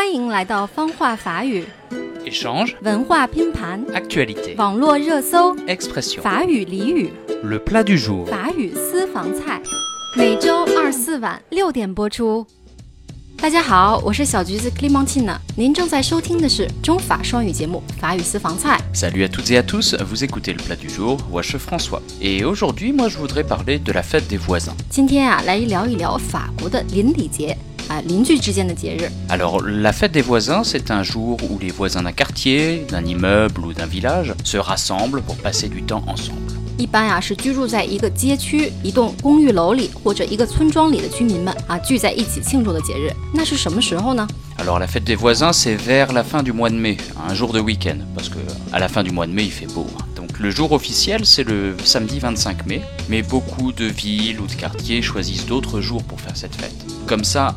欢迎来到方话法语，文化拼盘，网络热搜，法语俚语，法语私房菜，每周二四晚六点播出。大家好，我是小橘子 Clémentina，您正在收听的是中法双语节目《法语私房菜》。Salut à toutes et à tous，vous écoutez le plat du jour，moi je voudrais parler de la fête des voisins。今天啊，来聊一聊法国的邻里节。Alors, la fête des voisins, c'est un jour où les voisins d'un quartier, d'un immeuble ou d'un village se rassemblent pour passer du temps ensemble. Alors, la fête des voisins, c'est vers la fin du mois de mai, un jour de week-end, parce que à la fin du mois de mai, il fait beau. Hein. Donc le jour officiel, c'est le samedi 25 mai, mais beaucoup de villes ou de quartiers choisissent d'autres jours pour faire cette fête. Comme ça,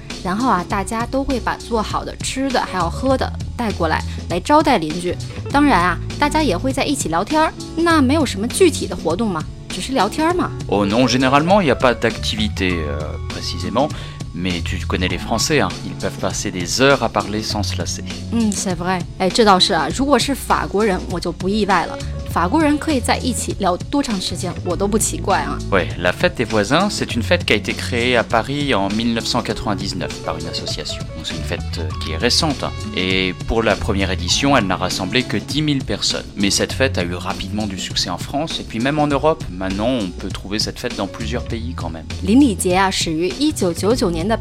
然后啊，大家都会把做好的吃的还有喝的带过来，来招待邻居。当然啊，大家也会在一起聊天儿。那没有什么具体的活动吗？只是聊天儿吗？Oh non, généralement il n'y a pas d'activité précisément, mais tu connais les Français, ils peuvent passer des heures à parler sans se lasser. Hmm, c'est vrai. 哎，这倒是啊，如果是法国人，我就不意外了。Oui, la fête des voisins, c'est une fête qui a été créée à Paris en 1999 par une association. C'est une fête euh, qui est récente hein. et pour la première édition, elle n'a rassemblé que 10 000 personnes. Mais cette fête a eu rapidement du succès en France et puis même en Europe. Maintenant, on peut trouver cette fête dans plusieurs pays quand même. 1999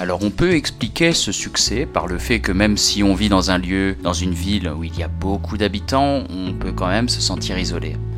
alors on peut expliquer ce succès par le fait que même si on vit dans un lieu, dans une ville où il y a beaucoup d'habitants, on peut quand même se sentir isolé.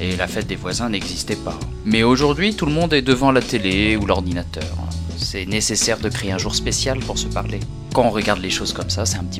et la fête des voisins n'existait pas. Mais aujourd'hui, tout le monde est devant la télé ou l'ordinateur. C'est nécessaire de créer un jour spécial pour se parler. 当我们看事情是这样，是有点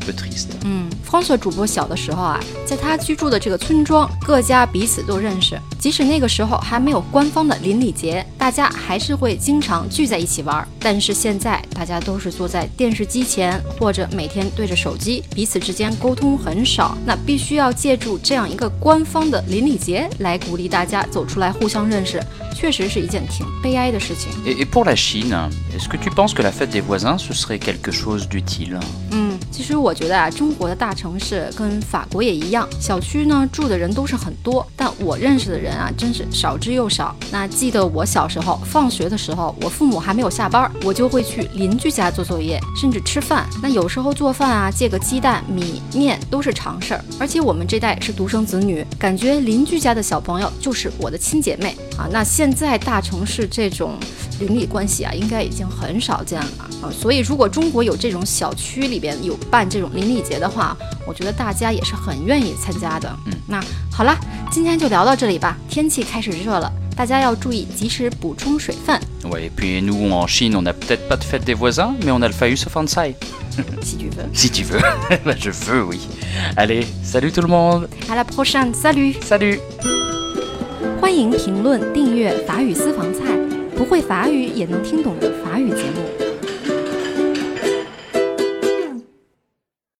悲伤的。嗯，方所主播小的时候啊，在他居住的这个村庄，各家彼此都认识，即使那个时候还没有官方的邻里节，大家还是会经常聚在一起玩。但是现在大家都是坐在电视机前，或者每天对着手机，彼此之间沟通很少。那必须要借助这样一个官方的邻里节来鼓励大家走出来互相认识，确实是一件挺悲哀的事情。Et pour la Chine, est-ce que tu penses que la fête des voisins ce serait quelque chose du 挤了，嗯，其实我觉得啊，中国的大城市跟法国也一样，小区呢住的人都是很多，但我认识的人啊，真是少之又少。那记得我小时候放学的时候，我父母还没有下班，我就会去邻居家做作业，甚至吃饭。那有时候做饭啊，借个鸡蛋、米面都是常事儿。而且我们这代是独生子女，感觉邻居家的小朋友就是我的亲姐妹啊。那现在大城市这种。邻里关系啊，应该已经很少见了啊。所以，如果中国有这种小区里边有办这种邻里节的话，我觉得大家也是很愿意参加的。嗯，那好了，今天就聊到这里吧。天气开始热了，大家要注意及时补充水分。喂，bienvenue à Chine. On a peut-être pas de fête des voisins, mais on a le feu sur France 5. Si tu veux. Si tu veux. Je veux, oui. Allez, salut tout le monde. À la prochaine, salut. Salut. 欢迎评论、订阅《法语私房菜》。不会法语也能听懂的法语节目。